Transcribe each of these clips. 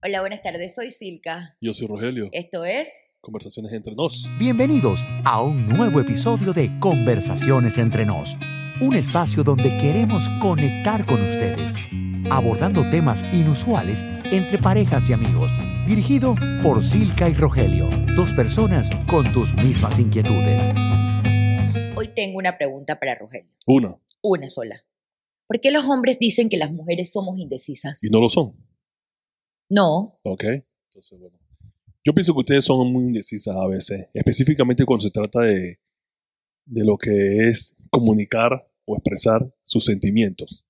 Hola, buenas tardes, soy Silka. Yo soy Rogelio. Esto es... Conversaciones entre nos. Bienvenidos a un nuevo episodio de Conversaciones entre nos, un espacio donde queremos conectar con ustedes, abordando temas inusuales entre parejas y amigos, dirigido por Silka y Rogelio, dos personas con tus mismas inquietudes. Hoy tengo una pregunta para Rogelio. Una. Una sola. ¿Por qué los hombres dicen que las mujeres somos indecisas? Y no lo son. No, ¿Ok? Entonces, bueno. Yo pienso que ustedes son muy indecisas a veces, específicamente cuando se trata de, de lo que es comunicar o expresar sus sentimientos.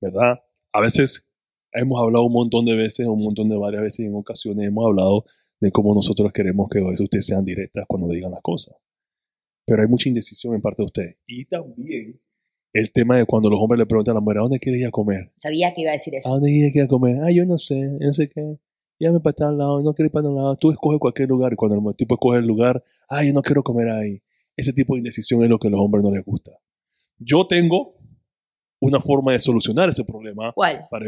¿Verdad? A veces hemos hablado un montón de veces, un montón de varias veces y en ocasiones hemos hablado de cómo nosotros queremos que a veces ustedes sean directas cuando digan las cosas. Pero hay mucha indecisión en parte de ustedes. Y también el tema de cuando los hombres le preguntan a la mujer, ¿a dónde quieres ir a comer? sabía que iba a decir ¿A eso. dónde quieres ir a comer? Ah, yo no sé, yo no sé qué. Llámame para tal lado, no quiero ir para tal lado. Tú escoges cualquier lugar y cuando el tipo escoge el lugar, ah, yo no quiero comer ahí. Ese tipo de indecisión es lo que a los hombres no les gusta. Yo tengo una forma de solucionar ese problema. ¿Cuál? Para,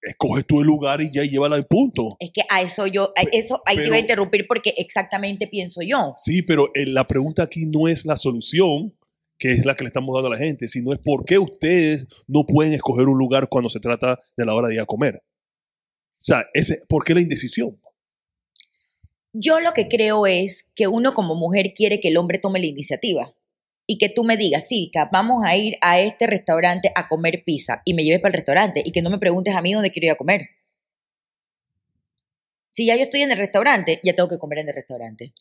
escoge tú el lugar y ya llévala al punto. Es que a eso yo, a eso ahí te iba a interrumpir porque exactamente pienso yo. Sí, pero eh, la pregunta aquí no es la solución, que es la que le estamos dando a la gente, sino es por qué ustedes no pueden escoger un lugar cuando se trata de la hora de ir a comer. O sea, ese, ¿por qué la indecisión? Yo lo que creo es que uno como mujer quiere que el hombre tome la iniciativa y que tú me digas, Silka, vamos a ir a este restaurante a comer pizza y me lleves para el restaurante y que no me preguntes a mí dónde quiero ir a comer. Si ya yo estoy en el restaurante, ya tengo que comer en el restaurante.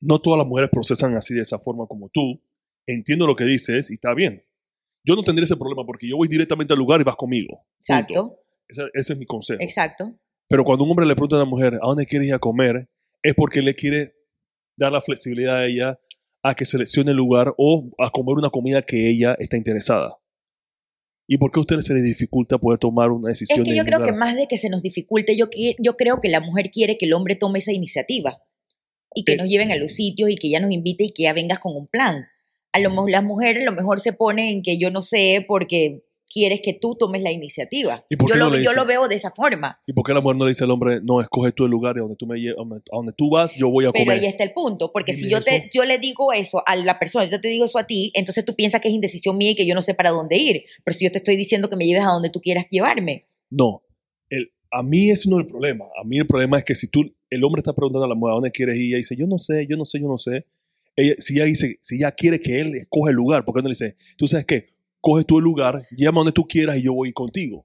No todas las mujeres procesan así de esa forma como tú. Entiendo lo que dices y está bien. Yo no tendría ese problema porque yo voy directamente al lugar y vas conmigo. Punto. Exacto, Ese, ese es mi consejo. exacto. Pero cuando un hombre le pregunta a una mujer, ¿a dónde quieres ir a comer? Es porque le quiere dar la flexibilidad a ella a que seleccione el lugar o a comer una comida que ella está interesada. ¿Y por qué a usted se le dificulta poder tomar una Es decisión? que en yo creo que lugar? más de que se nos dificulte, yo, yo creo que la mujer quiere que el hombre tome esa iniciativa y que Eh. nos lleven a los sitios y que ya nos invite y que ya vengas con un plan. A lo mejor las mujeres a lo mejor se ponen en que yo no sé porque quieres que tú tomes la iniciativa. ¿Y por yo qué lo, no le yo dice? lo veo de esa forma. ¿Y por qué la mujer no le dice al hombre, no, escoge tú el lugar y donde tú, me a donde tú vas, yo voy a Pero comer? ahí está el punto, porque si yo, te, yo le digo eso a la persona, yo te digo eso a ti, entonces tú piensas que es indecisión mía y que yo no sé para dónde ir. Pero si yo te estoy diciendo que me lleves a donde tú quieras llevarme, No, el, a mí ese no es el problema. A mí el problema es que si tú, el hombre está preguntando a la mujer a dónde quieres ir, y ella dice, yo no sé, yo no sé, yo no sé. Ella, si ella dice, si ella quiere que él escoja el lugar, ¿por qué no le dice, tú sabes qué? Coge tú el lugar, llévame a donde tú quieras y yo voy contigo.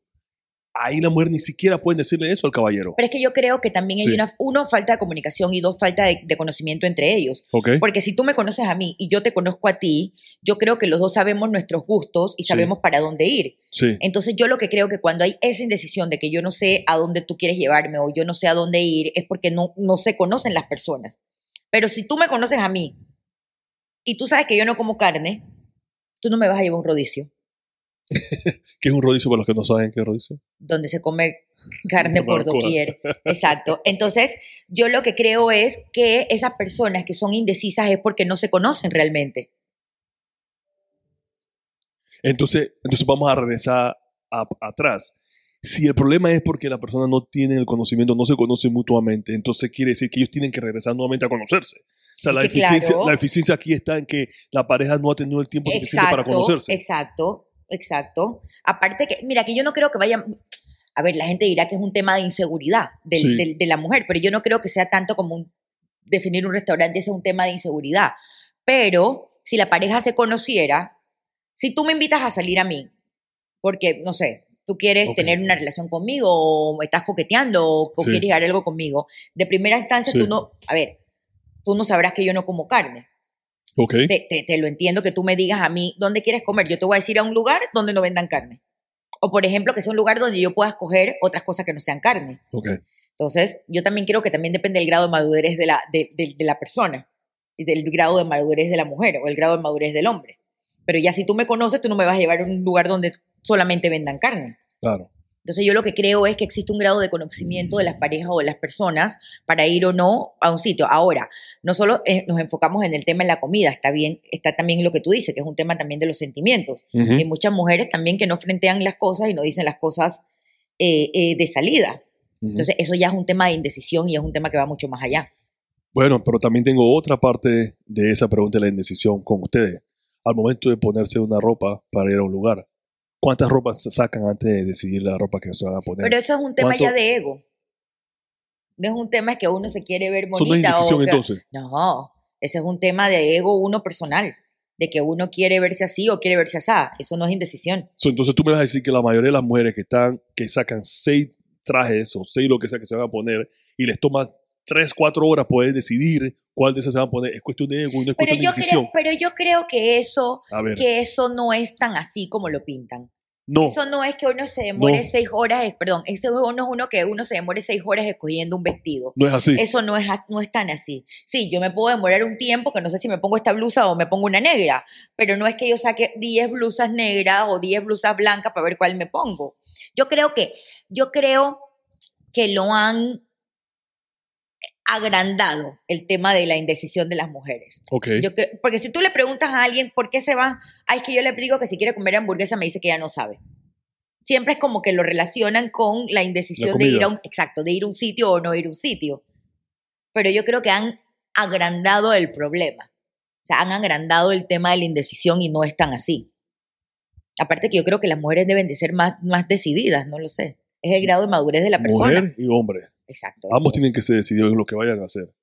Ahí la mujer ni siquiera puede decirle eso al caballero. Pero es que yo creo que también hay Sí. una, uno, falta de comunicación y dos, falta de, de conocimiento entre ellos. ¿Ok? Porque si tú me conoces a mí y yo te conozco a ti, yo creo que los dos sabemos nuestros gustos y Sí. sabemos para dónde ir. Sí. Entonces yo lo que creo que cuando hay esa indecisión de que yo no sé a dónde tú quieres llevarme o yo no sé a dónde ir, es porque no, no se conocen las personas. Pero si tú me conoces a mí y tú sabes que yo no como carne, tú no me vas a llevar un rodicio ¿Qué es un rodicio para los que no saben qué es rodicio? donde se come carne por doquier. Exacto. Entonces, yo lo que creo es que esas personas que son indecisas es porque no se conocen realmente. Entonces, entonces vamos a regresar a- atrás. Si el problema es porque la persona no tiene el conocimiento, no se conoce mutuamente, entonces quiere decir que ellos tienen que regresar nuevamente a conocerse. O sea, Es la eficiencia, claro. la eficiencia aquí está en que la pareja no ha tenido el tiempo suficiente para conocerse. exacto, exacto. Aparte que, mira, que yo no creo que vaya... A ver, la gente dirá que es un tema de inseguridad del- Sí. del- de la mujer, pero yo no creo que sea tanto como un- definir un restaurante sea un tema de inseguridad. Pero si la pareja se conociera, si tú me invitas a salir a mí, porque, no sé, tú quieres tener una relación conmigo o estás coqueteando o, o Sí. quieres hacer algo conmigo, de primera instancia Sí. tú no, a ver, tú no sabrás que yo no como carne. Ok. Te, te- te lo entiendo que tú me digas a mí dónde quieres comer. Yo te voy a decir a un lugar donde no vendan carne. O por ejemplo, que sea un lugar donde yo pueda escoger otras cosas que no sean carne. Ok. Entonces, yo también creo que también depende del grado de madurez de la, de, de- de la persona, y del grado de madurez de la mujer o el grado de madurez del hombre. Pero ya si tú me conoces, tú no me vas a llevar a un lugar donde solamente vendan carne. Claro. Entonces yo lo que creo es que existe un grado de conocimiento de las parejas o de las personas para ir o no a un sitio. Ahora, no solo eh, nos enfocamos en el tema de la comida, está bien, está también lo que tú dices, que es un tema también de los sentimientos. Hay muchas mujeres también que no frentean las cosas y no dicen las cosas eh, eh, de salida. Entonces, eso ya es un tema de indecisión y es un tema que va mucho más allá. Bueno, pero también tengo otra parte de esa pregunta de la indecisión con ustedes. Al momento de ponerse una ropa para ir a un lugar, ¿cuántas ropas se sacan antes de decidir la ropa que se van a poner? Pero eso es un tema ¿Cuánto- ya de ego. No es un tema que uno se quiere ver Eso no es bonita. o entonces. No, ese es un tema de ego uno personal, de que uno quiere verse así o quiere verse así. Eso no es indecisión. So, entonces tú me vas a decir que la mayoría de las mujeres que están, que sacan seis trajes o seis lo que sea que se van a poner y les toma tres, cuatro horas poder decidir cuál de esas se van a poner, es cuestión de ego y no es Pero cuestión de decisión. creo, pero yo creo que eso, que eso no es tan así como lo pintan. no, Eso no es que uno se demore No. seis horas, perdón, eso no es uno que uno se demore seis horas escogiendo un vestido. no es así. Eso no es, no es tan así. Sí, yo me puedo demorar un tiempo que no sé si me pongo esta blusa o me pongo una negra, pero no es que yo saque 10 blusas negras o 10 blusas blancas para ver cuál me pongo. Yo creo que, yo creo que lo han agrandado el tema de la indecisión de las mujeres. ok. Yo cre- porque si tú le preguntas a alguien por qué se va, ay, es que yo le digo que si quiere comer hamburguesa me dice que ya no sabe. Siempre es como que lo relacionan con la indecisión de ir a un, exacto, de ir a un sitio o no ir a un sitio. Pero yo creo que han agrandado el problema. O sea, han agrandado el tema de la indecisión y no es tan así. Aparte que yo creo que las mujeres deben de ser más, más decididas, no lo sé. Es el grado de madurez de la persona. Mujer y hombre. Exacto. Ambos tienen que ser decididos en lo que vayan a hacer.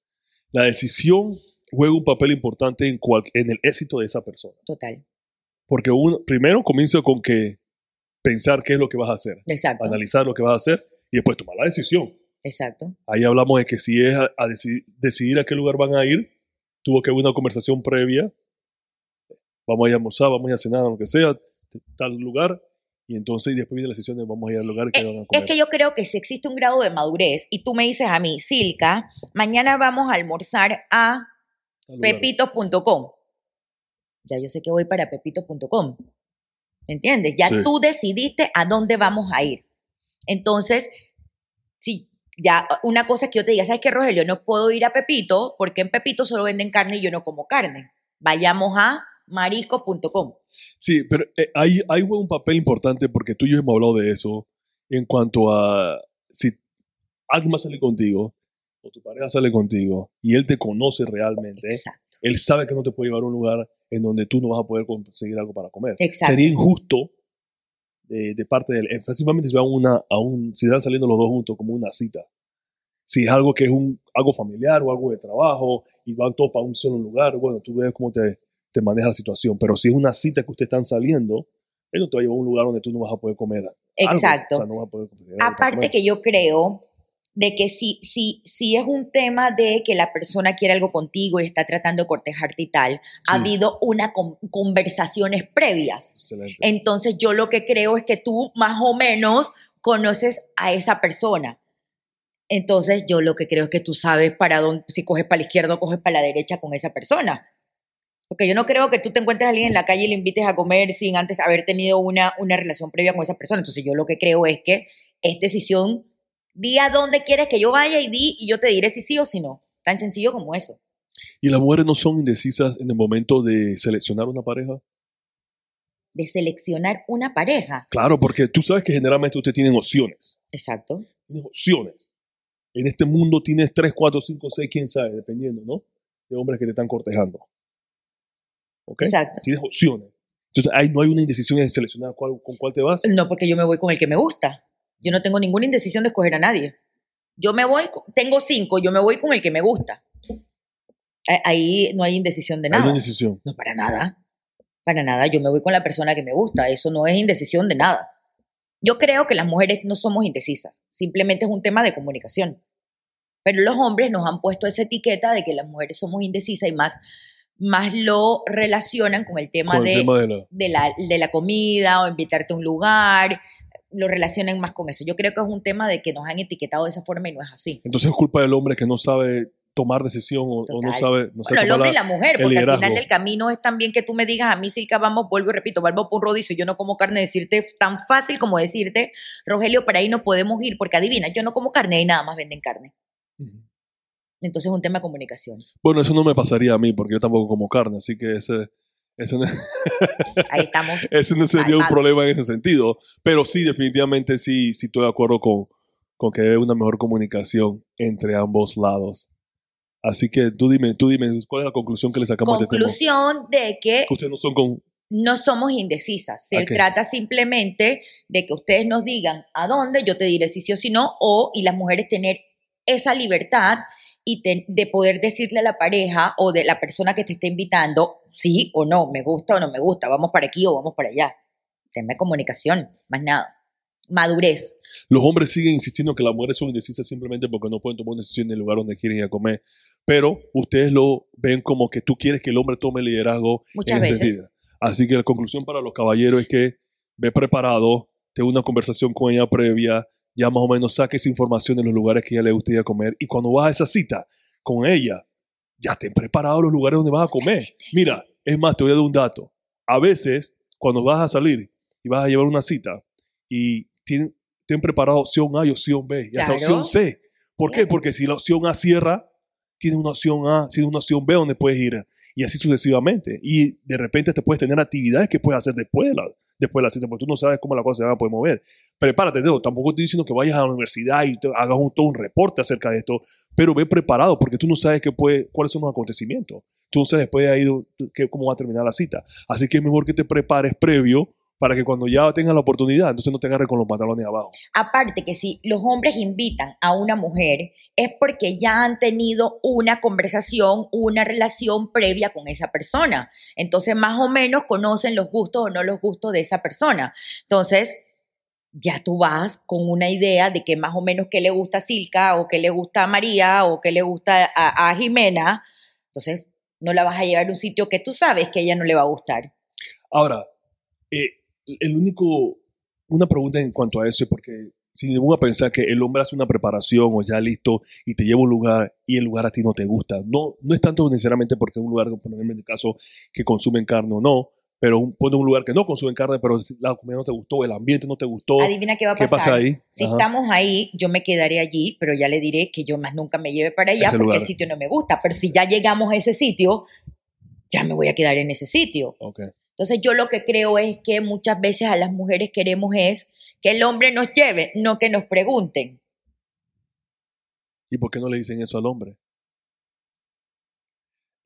La decisión juega un papel importante en, cual- en el éxito de esa persona. Total. Porque uno, primero comienza con que pensar qué es lo que vas a hacer, Exacto. analizar lo que vas a hacer y después tomar la decisión. Exacto. Ahí hablamos de que si es a, a deci- decidir a qué lugar van a ir, tuvo que haber una conversación previa. Vamos a ir a almorzar, vamos a ir a cenar, lo que sea, tal lugar. Y entonces y después viene la decisión de vamos a ir al lugar que Eh, van a Es comer. que yo creo que si existe un grado de madurez y tú me dices a mí, Silka, mañana vamos a almorzar a pepitos.com. Ya yo sé que voy para pepitos.com. ¿Entiendes? Ya Sí. tú decidiste a dónde vamos a ir. Entonces, si ya una cosa es que yo te diga, ¿sabes qué, Rogelio? No puedo ir a Pepito porque en Pepito solo venden carne y yo no como carne. Vayamos a marisco.com. Sí, pero eh, ahí, ahí juega un papel importante porque tú y yo hemos hablado de eso en cuanto a si alguien más sale contigo o tu pareja sale contigo y él te conoce realmente, Exacto. él sabe que no te puede llevar a un lugar en donde tú no vas a poder conseguir algo para comer. Exacto. Sería injusto de, de parte de él, específicamente si van una, a un, si están saliendo los dos juntos como una cita. Si es algo que es un, algo familiar o algo de trabajo y van todos para un solo lugar, bueno, tú ves cómo te, te maneja la situación. Pero si es una cita que ustedes están saliendo, él no te va a llevar a un lugar donde tú no vas a poder comer. Exacto. O sea, no vas a poder conseguir algo para Aparte comer. que yo creo de que si, si, si es un tema de que la persona quiere algo contigo y está tratando de cortejarte y tal, ha habido una con- conversaciones previas. Excelente. Entonces yo lo que creo es que tú más o menos conoces a esa persona. Entonces yo lo que creo es que tú sabes para dónde, si coges para la izquierda o coges para la derecha con esa persona. Porque yo no creo que tú te encuentres a alguien en la calle y le invites a comer sin antes haber tenido una, una relación previa con esa persona. Entonces yo lo que creo es que es decisión, di a dónde quieres que yo vaya y di y yo te diré si sí o si no. Tan sencillo como eso. ¿Y las mujeres no son indecisas en el momento de seleccionar una pareja? De seleccionar una pareja. Claro, porque tú sabes que generalmente ustedes tienen opciones. Exacto. Tienes opciones. En este mundo tienes 3, 4, 5, 6, quién sabe, dependiendo, ¿no? De hombres que te están cortejando. ¿Ok? Exacto. Tienes opciones. Entonces, ahí no hay una indecisión en seleccionar cuál- con cuál te vas. No, porque yo me voy con el que me gusta. Yo no tengo ninguna indecisión de escoger a nadie. Yo me voy, tengo cinco, yo me voy con el que me gusta. Ahí no hay indecisión de Hay una nada. indecisión. No, para nada. Para nada. Yo me voy con la persona que me gusta. Eso no es indecisión de nada. Yo creo que las mujeres no somos indecisas. Simplemente es un tema de comunicación. Pero los hombres nos han puesto esa etiqueta de que las mujeres somos indecisas y más, más lo relacionan con el tema Con de tema de la... de la, de la comida o invitarte a un lugar, lo relacionan más con eso. Yo creo que es un tema de que nos han etiquetado de esa forma y no es así. Entonces es culpa del hombre que no sabe tomar decisión o, o no sabe, no sabe Bueno, el hombre y la- mujer, porque al final del camino es también que tú me digas a mí, Silka, vamos, vuelvo y repito, vamos por un rodicio, yo no como carne, decirte tan fácil como decirte, Rogelio, para ahí no podemos ir, porque adivina, yo no como carne y nada más venden carne. Entonces es un tema de comunicación. Bueno, eso no me pasaría a mí porque yo tampoco como carne, así que ese, Eso no, Ahí estamos. eso no sería un problema en ese sentido. Pero sí, definitivamente sí, sí estoy de acuerdo con, con que hay una mejor comunicación entre ambos lados. Así que tú dime, tú dime, ¿cuál es la conclusión que le sacamos de este tema? Conclusión de que Que ustedes no son con... no somos indecisas. Se trata simplemente de que ustedes nos digan a dónde, yo te diré si sí o si no, o y las mujeres tener esa libertad y te- de poder decirle a la pareja o de la persona que te está invitando sí o no, me gusta o no me gusta, vamos para aquí o vamos para allá. Tema de comunicación, más nada. Madurez. Los hombres siguen insistiendo que las mujeres son indecisas simplemente porque no pueden tomar una decisión en el lugar donde quieren ir a comer. Pero ustedes lo ven como que tú quieres que el hombre tome liderazgo Muchas en ese veces. sentido. Así que la conclusión para los caballeros es que ve preparado, ten una conversación con ella previa, ya más o menos saques información de los lugares que a ella le gustaría comer y cuando vas a esa cita con ella, ya ten preparados los lugares donde vas a comer. Mira, es más, te voy a dar un dato. A veces, cuando vas a salir y vas a llevar una cita y ten, ten preparado opción A y opción B y hasta Claro. opción C. ¿Por qué? Porque si la opción A cierra, tienes una opción A, tienes una opción B donde puedes ir y así sucesivamente. Y de repente te puedes tener actividades que puedes hacer después de la, después de la cita, porque tú no sabes cómo la cosa se va a poder mover. Prepárate, ¿no? tampoco estoy diciendo que vayas a la universidad y hagas un, todo un reporte acerca de esto, pero ve preparado, porque tú no sabes qué puede, cuáles son los acontecimientos. Tú no sabes después de ahí cómo va a terminar la cita. Así que es mejor que te prepares previo para que cuando ya tengas la oportunidad, entonces no te agarres con los pantalones abajo. Aparte que si los hombres invitan a una mujer es porque ya han tenido una conversación, una relación previa con esa persona. Entonces más o menos conocen los gustos o no los gustos de esa persona. Entonces ya tú vas con una idea de que más o menos qué le gusta a Silka o qué le gusta a María o qué le gusta a, a Jimena. Entonces no la vas a llevar a un sitio que tú sabes que a ella no le va a gustar. Ahora, eh, el único, una pregunta en cuanto a eso es porque si ningún a pensar que el hombre hace una preparación o ya listo y te lleva a un lugar y el lugar a ti no te gusta. No, no es tanto necesariamente porque es un lugar, por ejemplo, en el caso, que consumen carne o no, pero un, pone un lugar que no consumen carne, pero la comida no te gustó, el ambiente no te gustó. Adivina qué va a ¿Qué pasar. pasa ahí? Si Ajá. estamos ahí, yo me quedaré allí, pero ya le diré que yo más nunca me lleve para allá Ese porque lugar. el sitio no me gusta. Pero si ya llegamos a ese sitio, ya me voy a quedar en ese sitio. Ok. Entonces yo lo que creo es que muchas veces a las mujeres queremos es que el hombre nos lleve, no que nos pregunten. ¿Y por qué no le dicen eso al hombre?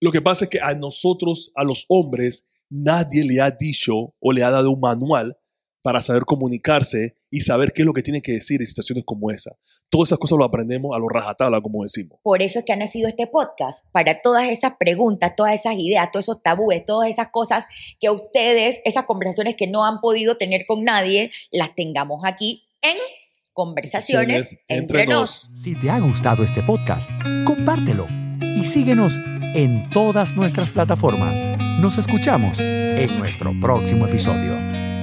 Lo que pasa es que a nosotros, a los hombres, nadie le ha dicho o le ha dado un manual para saber comunicarse y saber qué es lo que tiene que decir en situaciones como esa. Todas esas cosas lo aprendemos a lo rajatabla, como decimos. Por eso es que ha nacido este podcast, para todas esas preguntas, todas esas ideas, todos esos tabúes, todas esas cosas que ustedes, esas conversaciones que no han podido tener con nadie, las tengamos aquí en Conversaciones entre nos. Si te ha gustado este podcast, compártelo y síguenos en todas nuestras plataformas. Nos escuchamos en nuestro próximo episodio.